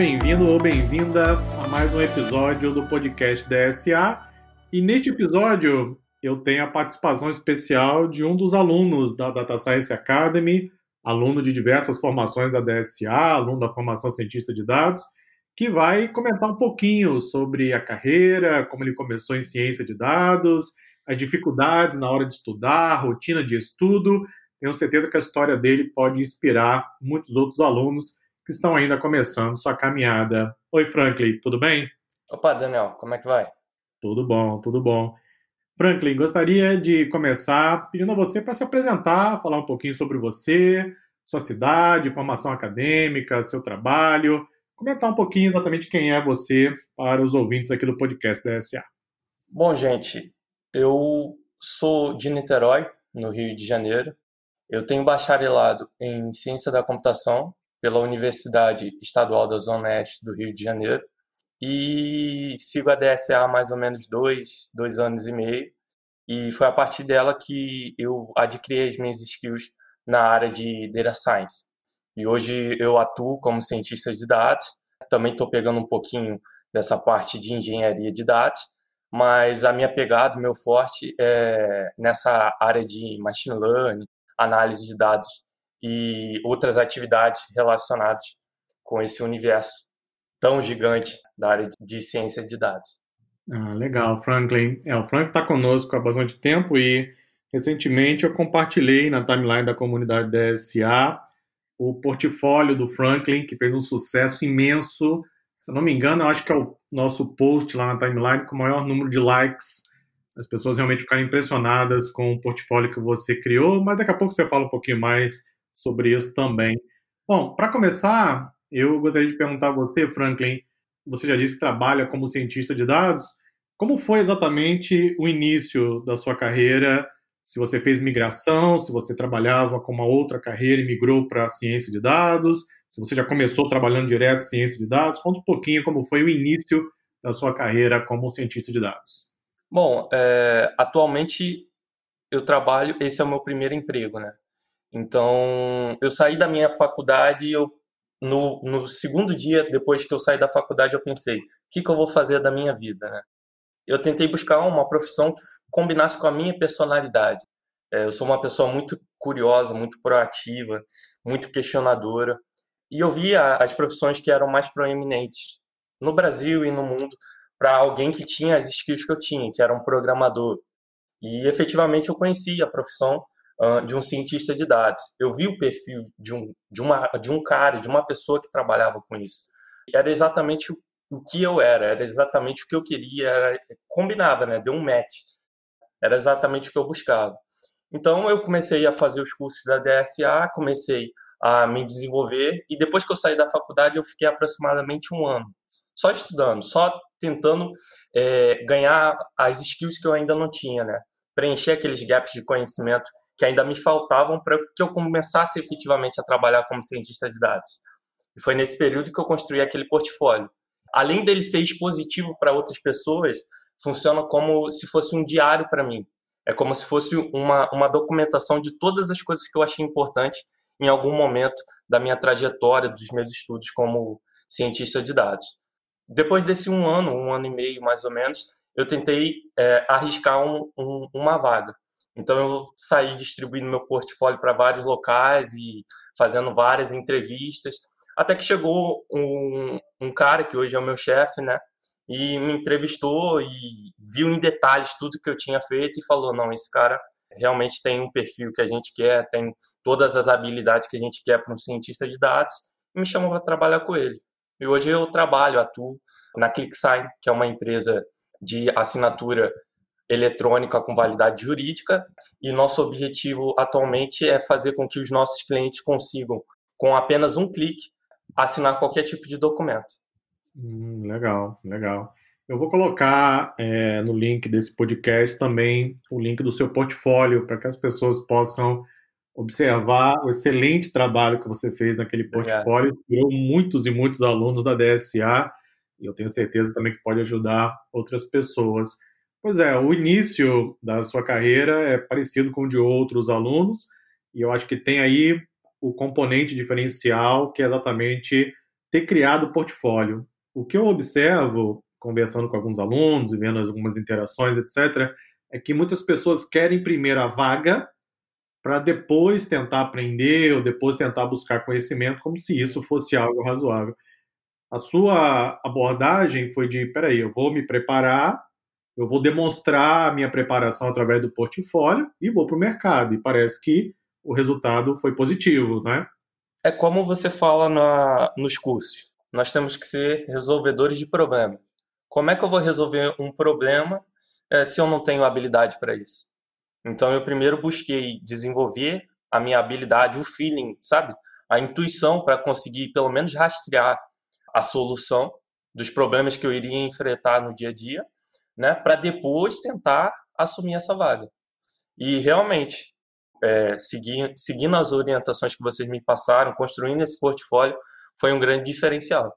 bem-vindo ou bem-vinda a mais um episódio do podcast DSA. E neste episódio eu tenho a participação especial de um dos alunos da Data Science Academy, aluno de diversas formações da DSA, aluno da formação cientista de dados, que vai comentar um pouquinho sobre a carreira, como ele começou em ciência de dados, as dificuldades na hora de estudar, a rotina de estudo. Tenho certeza que a história dele pode inspirar muitos outros alunos que estão ainda começando sua caminhada. Oi, Franklin, tudo bem? Opa, Daniel, como é que vai? Tudo bom, tudo bom. Franklin, gostaria de começar pedindo a você para se apresentar, falar um pouquinho sobre você, sua cidade, formação acadêmica, seu trabalho, comentar um pouquinho exatamente quem é você para os ouvintes aqui do podcast da SA. Bom, gente, eu sou de Niterói, no Rio de Janeiro. Eu tenho bacharelado em Ciência da Computação pela Universidade Estadual da Zona Oeste do Rio de Janeiro e sigo a DSA há mais ou menos dois, dois anos e meio. E foi a partir dela que eu adquiri as minhas skills na área de Data Science. E hoje eu atuo como cientista de dados. Também estou pegando um pouquinho dessa parte de engenharia de dados, mas a minha pegada, o meu forte é nessa área de machine learning, análise de dados e outras atividades relacionadas com esse universo tão gigante da área de ciência de dados. Ah, legal, Franklin. É, o Franklin está conosco há bastante tempo e recentemente eu compartilhei na timeline da comunidade DSA o portfólio do Franklin, que fez um sucesso imenso. Se eu não me engano, eu acho que é o nosso post lá na timeline com o maior número de likes. As pessoas realmente ficaram impressionadas com o portfólio que você criou, mas daqui a pouco você fala um pouquinho mais sobre isso também. Bom, para começar, eu gostaria de perguntar a você, Franklin, você já disse que trabalha como cientista de dados, como foi exatamente o início da sua carreira? Se você fez migração, se você trabalhava com uma outra carreira e migrou para a ciência de dados, se você já começou trabalhando direto em ciência de dados, conta um pouquinho como foi o início da sua carreira como cientista de dados. Bom, é, atualmente eu trabalho, esse é o meu primeiro emprego, né? Então, eu saí da minha faculdade e eu no, no segundo dia, depois que eu saí da faculdade, eu pensei: o que, que eu vou fazer da minha vida? Né? Eu tentei buscar uma profissão que combinasse com a minha personalidade. É, eu sou uma pessoa muito curiosa, muito proativa, muito questionadora. E eu via as profissões que eram mais proeminentes no Brasil e no mundo para alguém que tinha as skills que eu tinha, que era um programador. E efetivamente eu conhecia a profissão de um cientista de dados. Eu vi o perfil de um, de, uma, de um cara, de uma pessoa que trabalhava com isso. Era exatamente o, o que eu era, era exatamente o que eu queria, era, combinava, né? Deu um match. Era exatamente o que eu buscava. Então eu comecei a fazer os cursos da DSA, comecei a me desenvolver e depois que eu saí da faculdade eu fiquei aproximadamente um ano só estudando, só tentando é, ganhar as skills que eu ainda não tinha, né? Preencher aqueles gaps de conhecimento que ainda me faltavam para que eu começasse efetivamente a trabalhar como cientista de dados. E foi nesse período que eu construí aquele portfólio. Além dele ser expositivo para outras pessoas, funciona como se fosse um diário para mim. É como se fosse uma, uma documentação de todas as coisas que eu achei importante em algum momento da minha trajetória, dos meus estudos como cientista de dados. Depois desse um ano, um ano e meio mais ou menos, eu tentei é, arriscar um, um, uma vaga. Então eu saí distribuindo meu portfólio para vários locais e fazendo várias entrevistas, até que chegou um, um cara que hoje é o meu chefe, né? E me entrevistou e viu em detalhes tudo que eu tinha feito e falou: não, esse cara realmente tem um perfil que a gente quer, tem todas as habilidades que a gente quer para um cientista de dados, e me chamou para trabalhar com ele. E hoje eu trabalho, atuo na ClickSign, que é uma empresa de assinatura eletrônica com validade jurídica e nosso objetivo atualmente é fazer com que os nossos clientes consigam, com apenas um clique, assinar qualquer tipo de documento. Hum, legal, legal. Eu vou colocar é, no link desse podcast também o link do seu portfólio para que as pessoas possam observar o excelente trabalho que você fez naquele portfólio. Virou muitos e muitos alunos da DSA e eu tenho certeza também que pode ajudar outras pessoas. Pois é, o início da sua carreira é parecido com o de outros alunos, e eu acho que tem aí o componente diferencial, que é exatamente ter criado o portfólio. O que eu observo, conversando com alguns alunos e vendo algumas interações, etc., é que muitas pessoas querem primeiro a vaga para depois tentar aprender ou depois tentar buscar conhecimento, como se isso fosse algo razoável. A sua abordagem foi de, peraí, eu vou me preparar, eu vou demonstrar a minha preparação através do portfólio e vou para o mercado. E parece que o resultado foi positivo, né? É como você fala na, nos cursos. Nós temos que ser resolvedores de problema. Como é que eu vou resolver um problema é, se eu não tenho habilidade para isso? Então, eu primeiro busquei desenvolver a minha habilidade, o feeling, sabe? A intuição para conseguir, pelo menos, rastrear a solução dos problemas que eu iria enfrentar no dia a dia, né? Para depois tentar assumir essa vaga. E realmente, é, seguindo as orientações que vocês me passaram, construindo esse portfólio, foi um grande diferencial.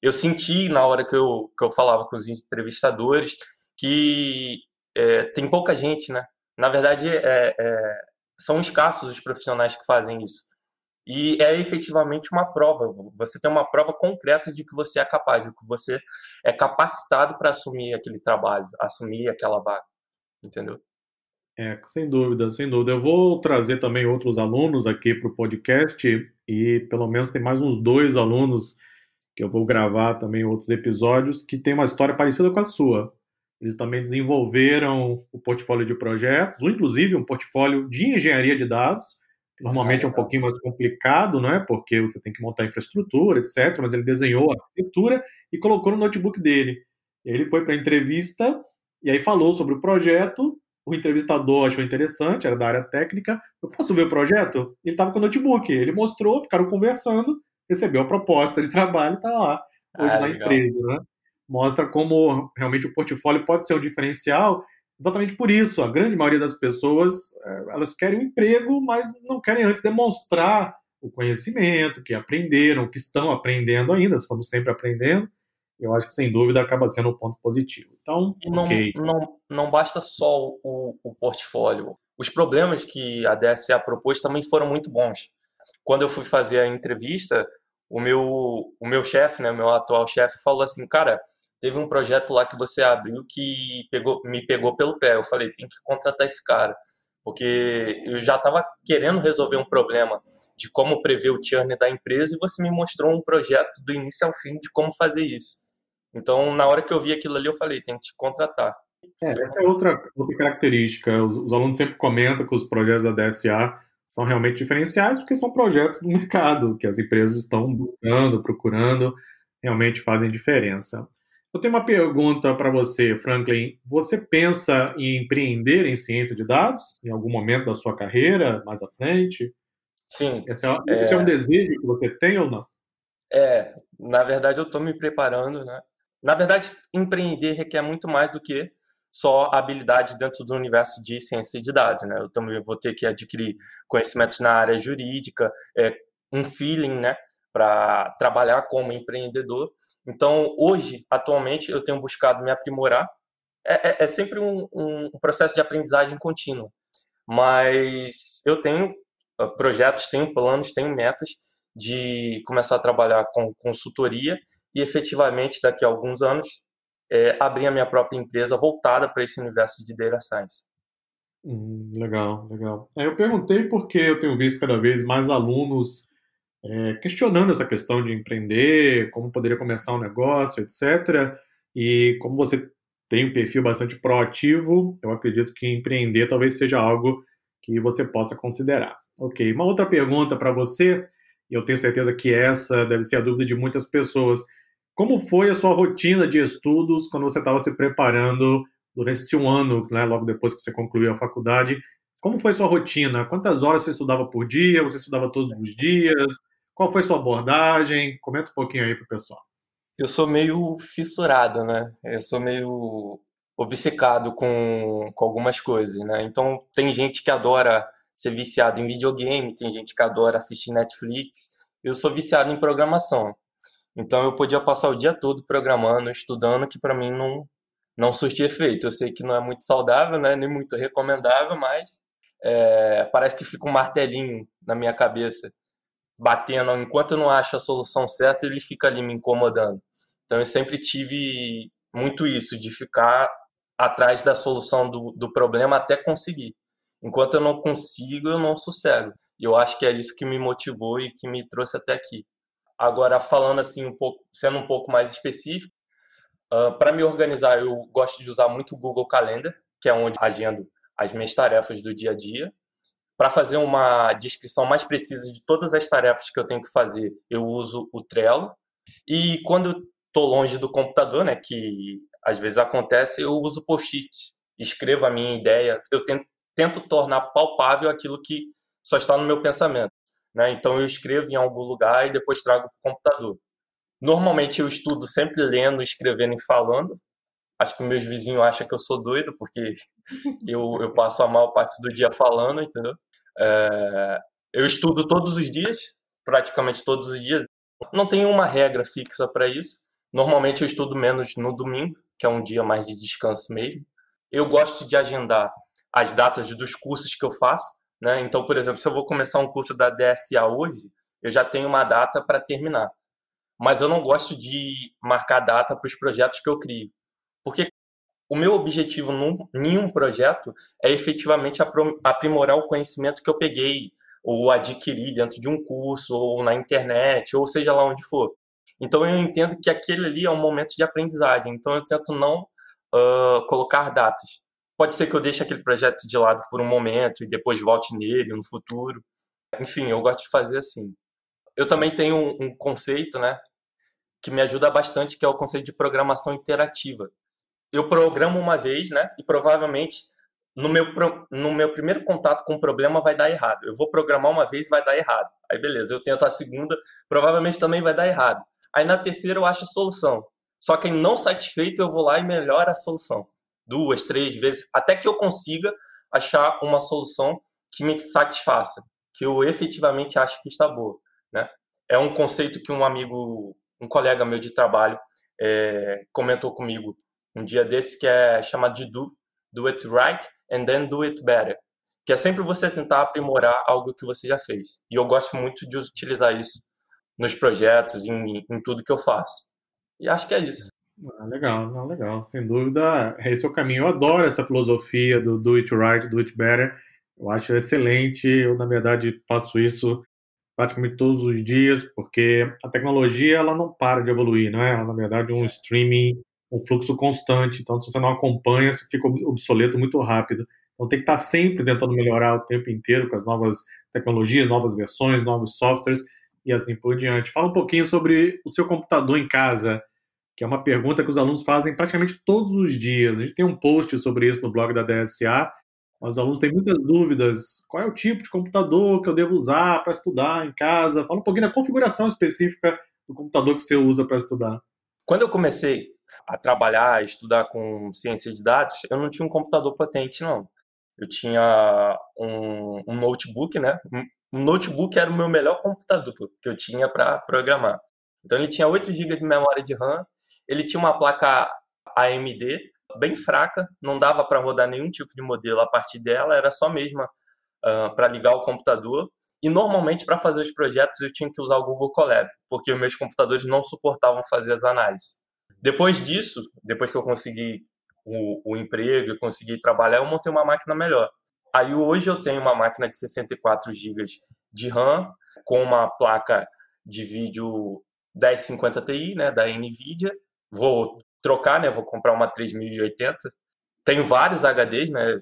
Eu senti na hora que eu, que eu falava com os entrevistadores que é, tem pouca gente, né? Na verdade, é, é, são escassos os profissionais que fazem isso. E é efetivamente uma prova. Você tem uma prova concreta de que você é capaz, de que você é capacitado para assumir aquele trabalho, assumir aquela vaga. Entendeu? É, sem dúvida, sem dúvida. Eu vou trazer também outros alunos aqui para o podcast e pelo menos tem mais uns dois alunos que eu vou gravar também outros episódios que tem uma história parecida com a sua. Eles também desenvolveram o portfólio de projetos, ou inclusive um portfólio de engenharia de dados, normalmente é um pouquinho mais complicado, não é? Porque você tem que montar infraestrutura, etc. Mas ele desenhou a arquitetura e colocou no notebook dele. Ele foi para a entrevista e aí falou sobre o projeto. O entrevistador achou interessante, era da área técnica. Eu posso ver o projeto? Ele estava com o notebook. Ele mostrou, ficaram conversando, recebeu a proposta de trabalho e está lá hoje ah, na legal. empresa, né? mostra como realmente o portfólio pode ser um diferencial exatamente por isso. A grande maioria das pessoas, eh, elas querem um emprego, mas não querem antes demonstrar o conhecimento, que aprenderam, que estão aprendendo ainda, estamos sempre aprendendo. Eu acho que, sem dúvida, acaba sendo um ponto positivo. Então, não, okay. não, não basta só o, o portfólio. Os problemas que a DSA propôs também foram muito bons. Quando eu fui fazer a entrevista, o meu, o meu chefe, né, meu atual chefe, falou assim, cara, teve um projeto lá que você abriu que pegou, me pegou pelo pé. Eu falei, tem que contratar esse cara. Porque eu já estava querendo resolver um problema de como prever o churn da empresa e você me mostrou um projeto do início ao fim de como fazer isso. Então, na hora que eu vi aquilo ali, eu falei, tem que te contratar. É, essa é outra, outra característica. Os, os alunos sempre comentam que os projetos da DSA são realmente diferenciais porque são projetos do mercado, que as empresas estão buscando, procurando, realmente fazem diferença. Eu tenho uma pergunta para você, Franklin. Você pensa em empreender em ciência de dados em algum momento da sua carreira, mais à frente? Sim. Esse é, é... Esse é um desejo que você tem ou não? É, na verdade eu estou me preparando, né? Na verdade, empreender requer muito mais do que só habilidades dentro do universo de ciência de dados, né? Eu também vou ter que adquirir conhecimentos na área jurídica, é, um feeling, né? Para trabalhar como empreendedor. Então, hoje, atualmente, eu tenho buscado me aprimorar. É, é, é sempre um, um, processo de aprendizagem contínua. Mas eu tenho ah, projetos, tenho planos, tenho metas de começar a trabalhar com consultoria e efetivamente, daqui a alguns anos, é, abrir a minha própria empresa voltada para esse universo de data science. Hum, legal, legal. Eu perguntei porque eu tenho visto cada vez mais alunos é, questionando essa questão de empreender, como poderia começar um negócio, etc. E como você tem um perfil bastante proativo, eu acredito que empreender talvez seja algo que você possa considerar. Ok, uma outra pergunta para você, e eu tenho certeza que essa deve ser a dúvida de muitas pessoas. Como foi a sua rotina de estudos quando você estava se preparando durante esse um ano, né, logo depois que você concluiu a faculdade? Como foi a sua rotina? Quantas horas você estudava por dia? Você estudava todos os dias? Qual foi sua abordagem? Comenta um pouquinho aí para o pessoal. Eu sou meio fissurado, né? Eu sou meio obcecado com, com algumas coisas, né? Então, tem gente que adora ser viciado em videogame, tem gente que adora assistir Netflix. Eu sou viciado em programação. Então, eu podia passar o dia todo programando, estudando, que para mim não, não surtia efeito. Eu sei que não é muito saudável, né? Nem muito recomendável, mas é, parece que fica um martelinho na minha cabeça batendo, enquanto eu não acho a solução certa, ele fica ali me incomodando. Então eu sempre tive muito isso, de ficar atrás da solução do, do problema até conseguir. Enquanto eu não consigo, eu não sossego. E eu acho que é isso que me motivou e que me trouxe até aqui. Agora, falando assim, um pouco, sendo um pouco mais específico, uh, ah, para me organizar, eu gosto de usar muito o Google Calendar, que é onde agendo as minhas tarefas do dia a dia. Para fazer uma descrição mais precisa de todas as tarefas que eu tenho que fazer, eu uso o Trello. E quando estou longe do computador, né, que às vezes acontece, eu uso post-it. Escrevo a minha ideia, eu tento, tento tornar palpável aquilo que só está no meu pensamento. Né? Então eu escrevo em algum lugar e depois trago para o computador. Normalmente eu estudo sempre lendo, escrevendo e falando. Acho que meus vizinhos acham que eu sou doido, porque eu, eu passo a maior parte do dia falando, entendeu? É, eu estudo todos os dias, praticamente todos os dias. Não tenho uma regra fixa para isso. Normalmente eu estudo menos no domingo, que é um dia mais de descanso mesmo. Eu gosto de agendar as datas dos cursos que eu faço. Né? Então, por exemplo, se eu vou começar um curso da DSA hoje, eu já tenho uma data para terminar. Mas eu não gosto de marcar data para os projetos que eu crio. O meu objetivo num, nenhum projeto é efetivamente aprimorar o conhecimento que eu peguei ou adquiri dentro de um curso ou na internet, ou seja lá onde for. Então eu entendo que aquele ali é um momento de aprendizagem. Então eu tento não uh, colocar datas. Pode ser que eu deixe aquele projeto de lado por um momento e depois volte nele no futuro. Enfim, eu gosto de fazer assim. Eu também tenho um, um conceito, né, que me ajuda bastante, que é o conceito de programação interativa eu programo uma vez, né? E provavelmente no meu, no meu primeiro contato com o problema vai dar errado. Eu vou programar uma vez vai dar errado. Aí beleza, eu tento a segunda, provavelmente também vai dar errado. Aí na terceira eu acho a solução. Só que não satisfeito eu vou lá e melhoro a solução. Duas, três vezes, até que eu consiga achar uma solução que me satisfaça, que eu efetivamente acho que está boa, né? É um conceito que um amigo, um colega meu de trabalho é, comentou comigo um dia desse que é chamado de do, do it right and then do it better, que é sempre você tentar aprimorar algo que você já fez. E eu gosto muito de utilizar isso nos projetos, em, em tudo que eu faço. E acho que é isso. Ah, legal, não, legal. Sem dúvida, esse é o caminho. Eu adoro essa filosofia do do it right, do it better. Eu acho excelente. Eu, na verdade, faço isso praticamente todos os dias, porque a tecnologia ela não para de evoluir, não é? Ela, na verdade, é um streaming um fluxo constante. Então, se você não acompanha, você fica obsoleto muito rápido. Então, tem que estar sempre tentando melhorar o tempo inteiro com as novas tecnologias, novas versões, novos softwares e assim por diante. Fala um pouquinho sobre o seu computador em casa, que é uma pergunta que os alunos fazem praticamente todos os dias. A gente tem um post sobre isso no blog da DSA. Os alunos têm muitas dúvidas. Qual é o tipo de computador que eu devo usar para estudar em casa? Fala um pouquinho da configuração específica do computador que você usa para estudar. Quando eu comecei a trabalhar, a estudar com ciência de dados, eu não tinha um computador potente, não. Eu tinha um, um notebook, né? Um notebook era o meu melhor computador que eu tinha para programar. Então ele tinha 8 GB de memória de RAM, ele tinha uma placa AMD bem fraca, não dava para rodar nenhum tipo de modelo a partir dela, era só mesmo uh, para ligar o computador. E normalmente para fazer os projetos eu tinha que usar o Google Colab, porque meus computadores não suportavam fazer as análises. Depois disso, depois que eu consegui o, o emprego, eu consegui trabalhar, eu montei uma máquina melhor. Aí hoje eu tenho uma máquina de 64 GB de RAM com uma placa de vídeo 1050 Ti, né, da Nvidia. Vou trocar, né, vou comprar uma 3080. Tenho vários HDs, né?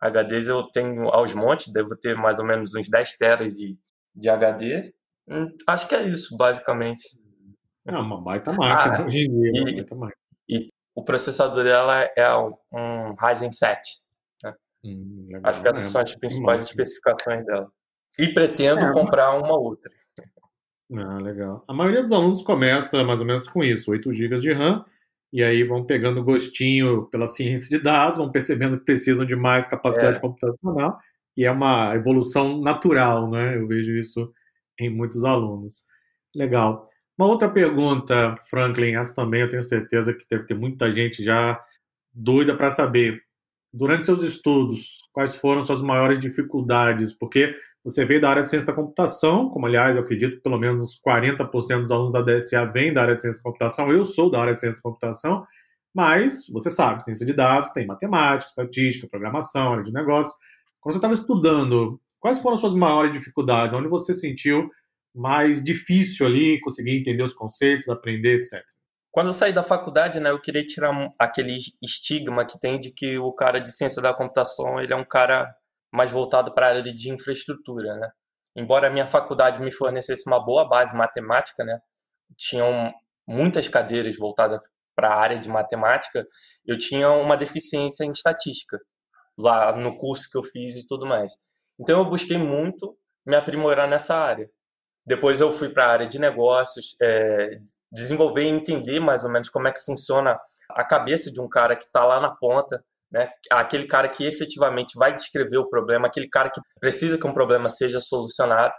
HDs eu tenho aos montes, devo ter mais ou menos uns 10 teras de, de HD. Hum, acho que é isso, basicamente. É uma baita máquina ah, hoje em dia. E, baita máquina. e o processador dela é um Ryzen 7. Né? Hum, Acho que essas são as principais especificações dela. E pretendo é, comprar uma outra. Ah, legal. A maioria dos alunos começa mais ou menos com isso, 8 GB de RAM, e aí vão pegando gostinho pela ciência de dados, vão percebendo que precisam de mais capacidade é. computacional, e é uma evolução natural, né? Eu vejo isso em muitos alunos. Legal. Uma outra pergunta, Franklin, essa também eu tenho certeza que deve ter muita gente já doida para saber. Durante seus estudos, quais foram suas maiores dificuldades? Porque Você veio da área de ciência da computação, como aliás eu acredito que pelo menos 40% dos alunos da DSA vêm da área de ciência da computação. Eu sou da área de ciência da computação, mas você sabe, ciência de dados tem matemática, estatística, programação, área de negócios. Quando você estava estudando, quais foram as suas maiores dificuldades? Onde você sentiu mais difícil ali conseguir entender os conceitos, aprender, etc? Quando eu saí da faculdade, né, eu queria tirar aquele estigma que tem de que o cara de ciência da computação ele é um cara mais voltado para a área de infraestrutura, né? Embora a minha faculdade me fornecesse uma boa base matemática, né? Tinham muitas cadeiras voltadas para a área de matemática, eu tinha uma deficiência em estatística lá no curso que eu fiz e tudo mais. Então eu busquei muito me aprimorar nessa área. Depois eu fui para a área de negócios, é, desenvolver e entender mais ou menos como é que funciona a cabeça de um cara que está lá na ponta, né? Aquele cara que efetivamente vai descrever o problema, aquele cara que precisa que um problema seja solucionado.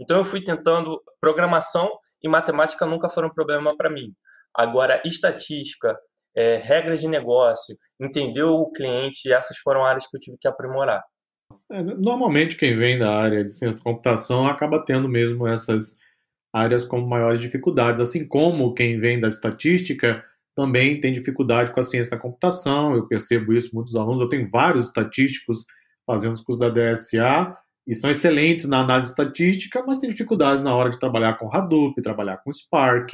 Então eu fui tentando programação e matemática nunca foram um problema para mim. Agora estatística, é, regras de negócio, entender o cliente, essas foram áreas que eu tive que aprimorar. É, normalmente quem vem da área de ciência da computação acaba tendo mesmo essas áreas como maiores dificuldades, assim como quem vem da estatística também tem dificuldade com a ciência da computação, eu percebo isso muitos alunos, eu tenho vários estatísticos fazendo os cursos da DSA e são excelentes na análise estatística, mas têm dificuldades na hora de trabalhar com Hadoop, trabalhar com Spark,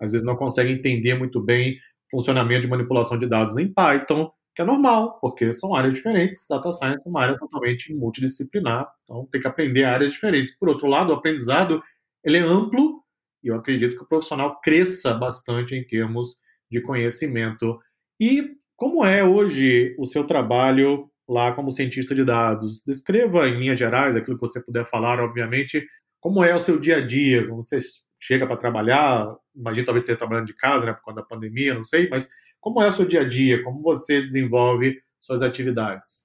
às vezes não conseguem entender muito bem funcionamento de manipulação de dados em Python, que é normal, porque são áreas diferentes. Data Science é uma área totalmente multidisciplinar, então tem que aprender áreas diferentes. Por outro lado, o aprendizado ele é amplo e eu acredito que o profissional cresça bastante em termos de conhecimento. E como é hoje o seu trabalho lá como cientista de dados? Descreva em linhas gerais aquilo que você puder falar, obviamente, como é o seu dia a dia, como você chega para trabalhar, imagino talvez esteja trabalhando de casa, né, por conta da pandemia, não sei, mas como é o seu dia a dia, como você desenvolve suas atividades?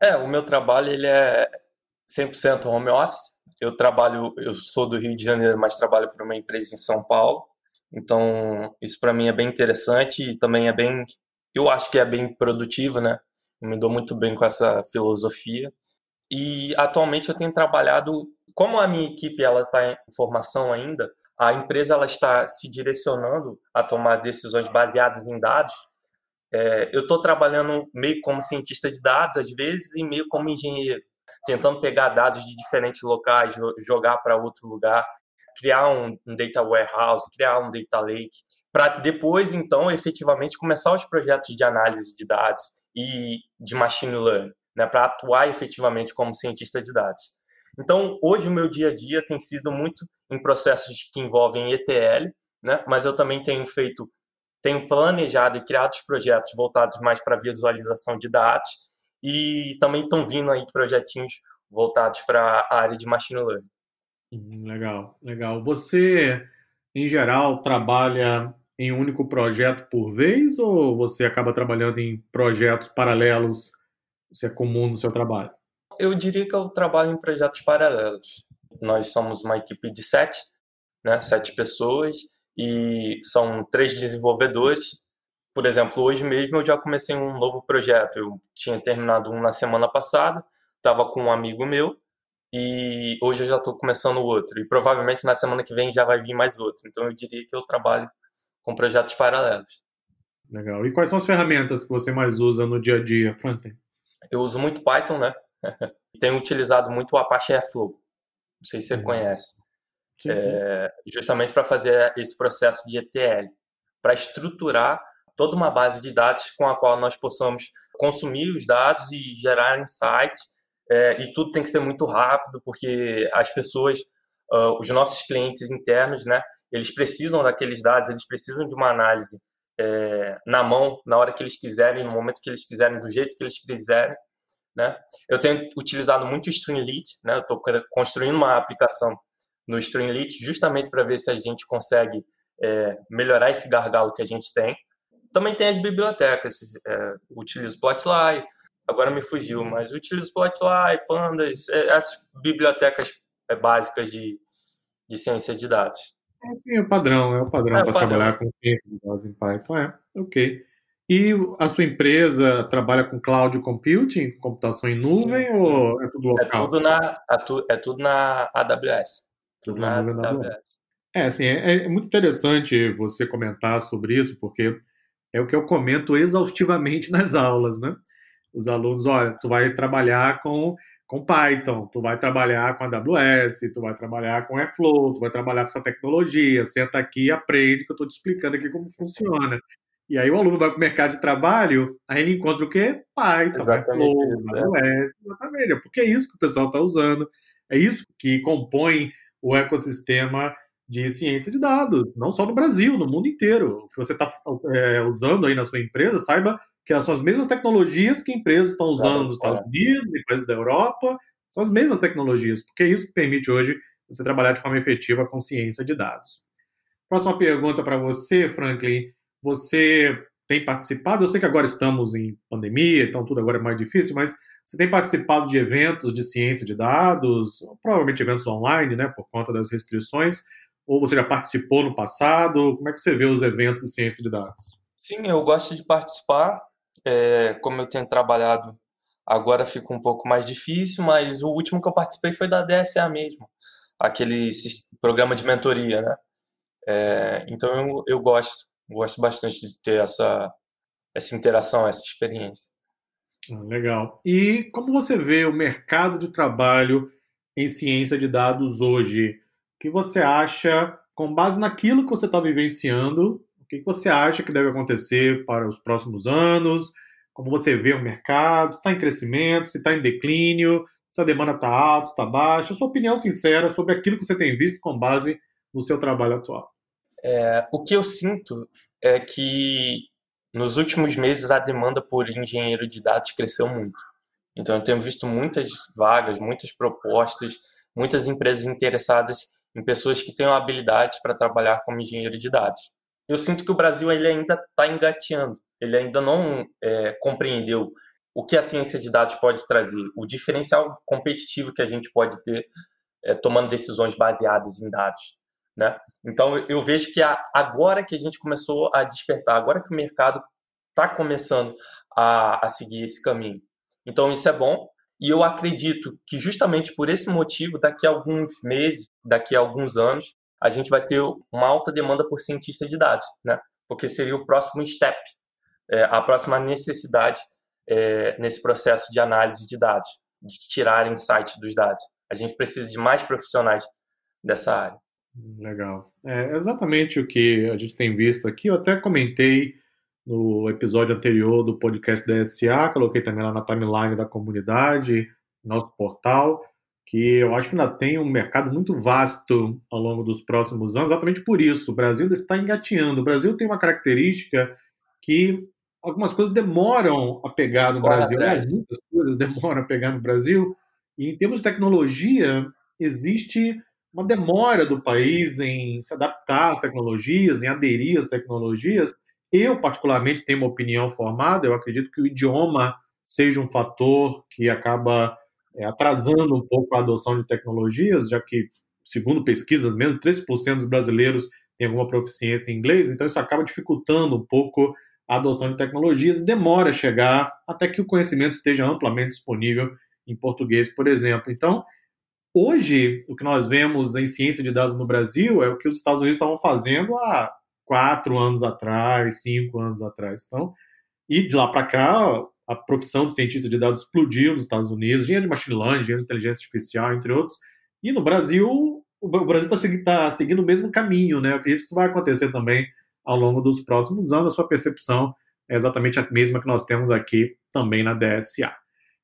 É, o meu trabalho ele é 100% home office. Eu trabalho, eu sou do Rio de Janeiro, mas trabalho para uma empresa em São Paulo. Então, isso para mim é bem interessante e também é bem, eu acho que é bem produtivo, né? Eu me dou muito bem com essa filosofia. E atualmente eu tenho trabalhado, como a minha equipe ela está em formação ainda, a empresa ela está se direcionando a tomar decisões baseadas em dados. É, eu estou trabalhando meio como cientista de dados às vezes e meio como engenheiro, tentando pegar dados de diferentes locais, jogar para outro lugar criar um, um data warehouse, criar um data lake, para depois, então, efetivamente começar os projetos de análise de dados e de machine learning, né, para atuar efetivamente como cientista de dados. Então, hoje o meu dia a dia tem sido muito em processos que envolvem ETL, né, mas eu também tenho feito, tenho planejado e criado projetos voltados mais para visualização de dados e também estão vindo aí projetinhos voltados para a área de machine learning. Hum, legal, legal. Você, em geral, trabalha em um único projeto por vez ou você acaba trabalhando em projetos paralelos? Isso é comum no seu trabalho? Eu diria que eu trabalho em projetos paralelos. Nós somos uma equipe de sete, né, sete pessoas, e são três desenvolvedores. Por exemplo, hoje mesmo eu já comecei um novo projeto. Eu tinha terminado um na semana passada, estava com um amigo meu, e hoje eu já estou começando outro. E provavelmente na semana que vem já vai vir mais outro. Então eu diria que eu trabalho com projetos paralelos. Legal. E quais são as ferramentas que você mais usa no dia a dia, Franklin? Eu uso muito Python, né? Tenho utilizado muito o Apache Airflow. Não sei se você uhum. conhece. Sim, sim. É, justamente para fazer esse processo de ETL, para estruturar toda uma base de dados com a qual nós possamos consumir os dados e gerar insights é, e tudo tem que ser muito rápido, porque as pessoas, uh, os nossos clientes internos, né, eles precisam daqueles dados, eles precisam de uma análise é, na mão, na hora que eles quiserem, no momento que eles quiserem, do jeito que eles quiserem. Né? Eu tenho utilizado muito o Streamlit, né? eu estou construindo uma aplicação no Streamlit justamente para ver se a gente consegue é, melhorar esse gargalo que a gente tem. Também tem as bibliotecas, é, utilizo Plotly, agora me fugiu, mas utilizo Plotly, Pandas, é, essas bibliotecas é, básicas de, de ciência de dados. É, sim, é o padrão, é o padrão é para trabalhar com ciência de dados em Python, é, ok. E a sua empresa trabalha com cloud computing, computação em nuvem, Sim. ou é tudo local? É tudo na, é tudo na AWS. Tudo, na, na AWS. É, assim, é, é, muito interessante você comentar sobre isso, porque é o que eu comento exaustivamente nas aulas, né? Os alunos, olha, tu vai trabalhar com, com Python, tu vai trabalhar com AWS, tu vai trabalhar com Airflow, tu vai trabalhar com essa tecnologia, senta aqui e aprende que eu estou te explicando aqui como funciona. E aí o aluno vai para o mercado de trabalho, aí ele encontra o quê? Python, Flow, é. exatamente. Porque é isso que o pessoal está usando, é isso que compõe o ecossistema de ciência de dados, não só no Brasil, no mundo inteiro. O que você está é, usando aí na sua empresa, saiba que são as mesmas tecnologias que empresas estão usando nos Estados Unidos, em países da Europa, são as mesmas tecnologias, porque é isso que permite hoje você trabalhar de forma efetiva com ciência de dados. Próxima pergunta para você, Franklin você tem participado? Eu sei que agora estamos em pandemia, então tudo agora é mais difícil, mas você tem participado de eventos de ciência de dados, provavelmente eventos online, né, por conta das restrições, ou você já participou no passado? Como é que você vê os eventos de ciência de dados? Sim, eu gosto de participar. É, como eu tenho trabalhado agora fica um pouco mais difícil, mas o último que eu participei foi da DSA mesmo, aquele programa de mentoria, né? É, então eu, eu gosto. Gosto bastante de ter essa, essa interação, essa experiência. Ah, legal. E como você vê o mercado de trabalho em ciência de dados hoje? O que você acha, com base naquilo que você está vivenciando, o que você acha que deve acontecer para os próximos anos? Como você vê o mercado? Está em crescimento, se está em declínio, se a demanda está alta, se está baixa? A sua opinião sincera sobre aquilo que você tem visto com base no seu trabalho atual. É, o que eu sinto é que nos últimos meses a demanda por engenheiro de dados cresceu muito. Então eu tenho visto muitas vagas, muitas propostas, muitas empresas interessadas em pessoas que tenham habilidades para trabalhar como engenheiro de dados. Eu sinto que o Brasil ele ainda está engateando, ele ainda não é, compreendeu o que a ciência de dados pode trazer, o diferencial competitivo que a gente pode ter é, tomando decisões baseadas em dados. Né? Então eu vejo que agora que a gente começou a despertar, agora que o mercado está começando a, a seguir esse caminho. Então isso é bom e eu acredito que justamente por esse motivo, daqui a alguns meses, daqui a alguns anos, a gente vai ter uma alta demanda por cientista de dados, né? Porque seria o próximo step, é, a próxima necessidade é, nesse processo de análise de dados, de tirar insights dos dados. A gente precisa de mais profissionais dessa área. Legal. É exatamente o que a gente tem visto aqui. Eu até comentei no episódio anterior do podcast da SA, coloquei também lá na timeline da comunidade, nosso portal, que eu acho que ainda tem um mercado muito vasto ao longo dos próximos anos, exatamente por isso. O Brasil está engateando. O Brasil tem uma característica que algumas coisas demoram a pegar no Brasil, né? muitas coisas demoram a pegar no Brasil. E em termos de tecnologia, existe uma demora do país em se adaptar às tecnologias, em aderir às tecnologias. Eu, particularmente, tenho uma opinião formada, eu acredito que o idioma seja um fator que acaba é, atrasando um pouco a adoção de tecnologias, já que, segundo pesquisas, mesmo 13% dos brasileiros têm alguma proficiência em inglês, então isso acaba dificultando um pouco a adoção de tecnologias e demora a chegar até que o conhecimento esteja amplamente disponível em português, por exemplo. Então, Hoje, o que nós vemos em ciência de dados no Brasil é o que os Estados Unidos estavam fazendo há quatro anos atrás, cinco anos atrás. Então, e de lá para cá, a profissão de cientista de dados explodiu nos Estados Unidos, engenharia de machine learning, engenharia de inteligência artificial, entre outros. E no Brasil, o Brasil está seguindo, tá seguindo o mesmo caminho, né? Eu acredito que isso vai acontecer também ao longo dos próximos anos. A sua percepção é exatamente a mesma que nós temos aqui também na DSA.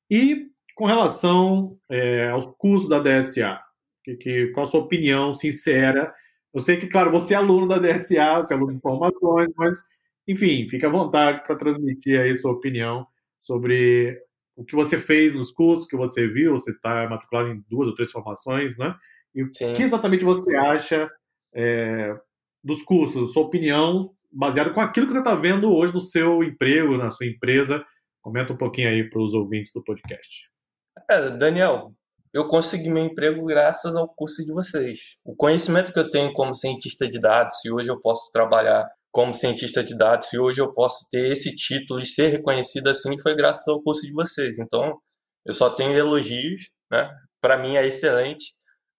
E com relação é, aos custos da DSA, que, que, qual a sua opinião sincera? Eu sei que, claro, você é aluno da DSA, você é aluno de informações, mas, enfim, fique à vontade para transmitir aí sua opinião sobre o que você fez nos cursos, que você viu, você está matriculado em duas ou três formações, né? E o que exatamente você acha é, dos cursos, sua opinião baseada com aquilo que você está vendo hoje no seu emprego, na sua empresa. Comenta um pouquinho aí para os ouvintes do podcast. É, Daniel, eu consegui meu emprego graças ao curso de vocês. O conhecimento que eu tenho como cientista de dados, e hoje eu posso trabalhar como cientista de dados e hoje eu posso ter esse título e ser reconhecido assim foi graças ao curso de vocês. Então, eu só tenho elogios, né? Para mim é excelente,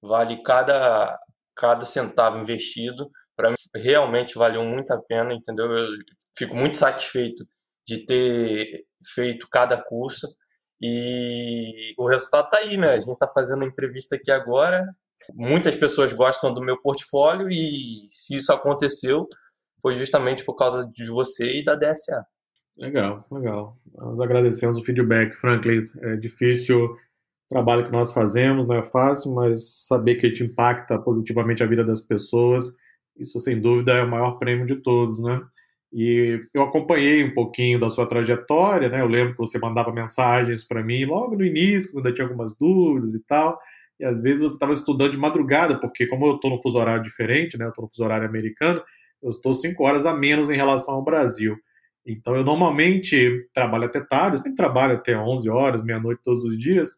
vale cada cada centavo investido. Para mim realmente valeu muito a pena, entendeu? Eu fico muito satisfeito de ter feito cada curso e o resultado está aí, né? A gente está fazendo uma entrevista aqui agora. Muitas pessoas gostam do meu portfólio e se isso aconteceu, foi justamente por causa de você e da DSA. Legal, legal. Nós agradecemos o feedback, Franklin. É difícil o trabalho que nós fazemos, não é fácil, mas saber que a gente impacta positivamente a vida das pessoas, isso sem dúvida é o maior prêmio de todos, né? E eu acompanhei um pouquinho da sua trajetória, né? Eu lembro que você mandava mensagens para mim logo no início, quando eu tinha algumas dúvidas e tal. E às vezes você estava estudando de madrugada, porque como eu estou no fuso horário diferente, né? Eu estou no fuso horário americano, eu estou cinco horas a menos em relação ao Brasil. Então, eu normalmente trabalho até tarde, eu sempre trabalho até 11 horas, meia-noite todos os dias,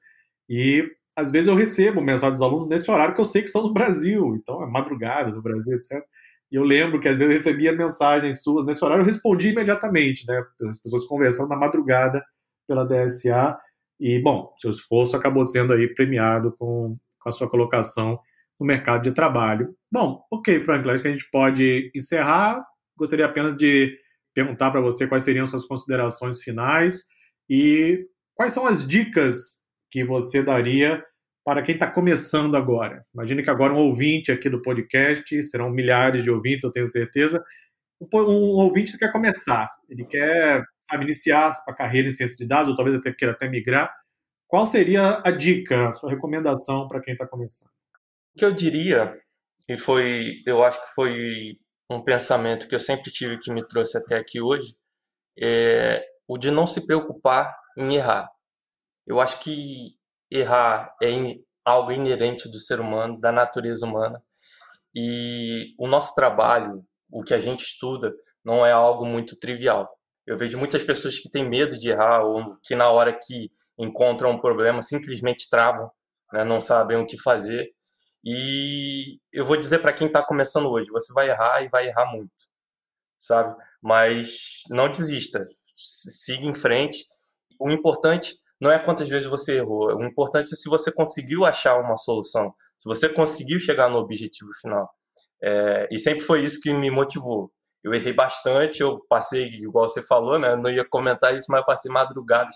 e às vezes eu recebo mensagem dos alunos nesse horário que eu sei que estão no Brasil, então é madrugada no Brasil, etc. E eu lembro que às vezes eu recebia mensagens suas nesse horário, eu respondi imediatamente, né? As pessoas conversando na madrugada pela DSA, e bom, seu esforço acabou sendo aí premiado com, com a sua colocação no mercado de trabalho. Bom, ok, Franklin, acho que a gente pode encerrar. Gostaria apenas de perguntar para você quais seriam suas considerações finais e quais são as dicas que você daria para quem está começando agora. Imagine que agora um ouvinte aqui do podcast, serão milhares de ouvintes, eu tenho certeza. Um, ouvinte quer começar, ele quer sabe, iniciar a carreira em ciência de dados, ou talvez até queira até migrar. Qual seria a dica, a sua recomendação para quem está começando? O que eu diria, e foi, eu acho que foi um pensamento que eu sempre tive que me trouxe até aqui hoje, é o de não se preocupar em errar. Eu acho que errar é algo inerente do ser humano, da natureza humana, e o nosso trabalho, o que a gente estuda, não é algo muito trivial. Eu vejo muitas pessoas que têm medo de errar ou que na hora que encontram um problema simplesmente travam, né, não sabem o que fazer e eu vou dizer para quem está começando hoje, você vai errar e vai errar muito, sabe? Mas não desista, siga em frente. O importante não é quantas vezes você errou, o importante é se você conseguiu achar uma solução, se você conseguiu chegar no objetivo final. É, e sempre foi isso que me motivou. Eu errei bastante, eu passei, igual você falou, né? Não ia comentar isso, mas eu passei madrugadas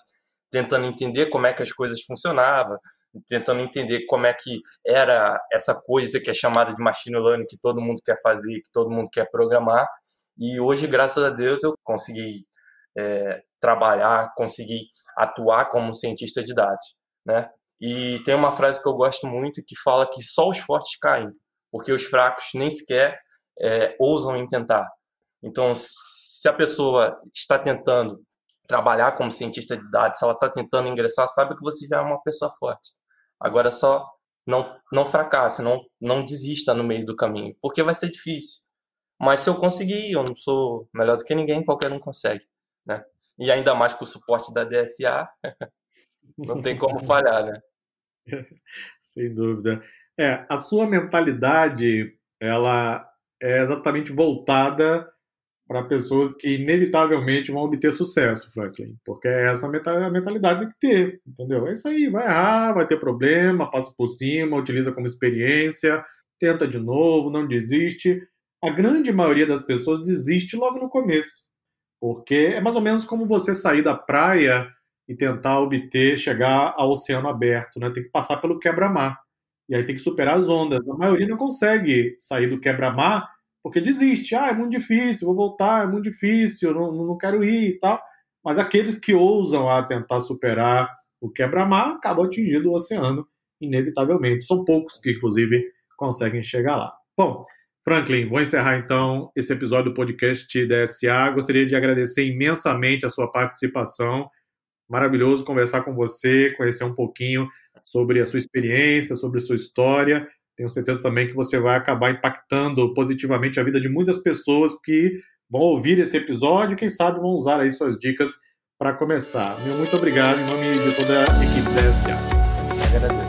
tentando entender como é que as coisas funcionavam, tentando entender como é que era essa coisa que é chamada de machine learning, que todo mundo quer fazer, que todo mundo quer programar. E hoje, graças a Deus, eu consegui é, trabalhar, consegui atuar como cientista de dados, né? E tem uma frase que eu gosto muito que fala que só os fortes caem, porque os fracos nem sequer é, ousam em tentar. Então, se a pessoa está tentando trabalhar como cientista de dados, se ela está tentando ingressar, sabe que você já é uma pessoa forte. Agora só não não fracasse, não não desista no meio do caminho, porque vai ser difícil. Mas se eu conseguir, eu não sou melhor do que ninguém, qualquer um consegue, né? E ainda mais com o suporte da DSA, não tem como falhar, né? Sem dúvida. É, a sua mentalidade, ela é exatamente voltada para pessoas que inevitavelmente vão obter sucesso, Franklin, porque é essa a mentalidade tem que ter, entendeu? É isso aí, vai errar, vai ter problema, passa por cima, utiliza como experiência, tenta de novo, não desiste. A grande maioria das pessoas desiste logo no começo, porque é mais ou menos como você sair da praia e tentar obter, chegar ao oceano aberto, né? Tem que passar pelo quebra-mar. E aí tem que superar as ondas. A maioria não consegue sair do quebra-mar porque desiste. Ah, é muito difícil, vou voltar, é muito difícil, não, não quero ir e tal. Mas aqueles que ousam a tentar superar o quebra-mar acabam atingindo o oceano, inevitavelmente. São poucos que, inclusive, conseguem chegar lá. Bom, Franklin, vou encerrar então esse episódio do podcast DSA. Gostaria de agradecer imensamente a sua participação. Maravilhoso conversar com você, conhecer um pouquinho sobre a sua experiência, sobre a sua história. Tenho certeza também que você vai acabar impactando positivamente a vida de muitas pessoas que vão ouvir esse episódio e, quem sabe, vão usar aí suas dicas para começar. Meu muito obrigado em nome de toda a equipe da SA. Agradeço.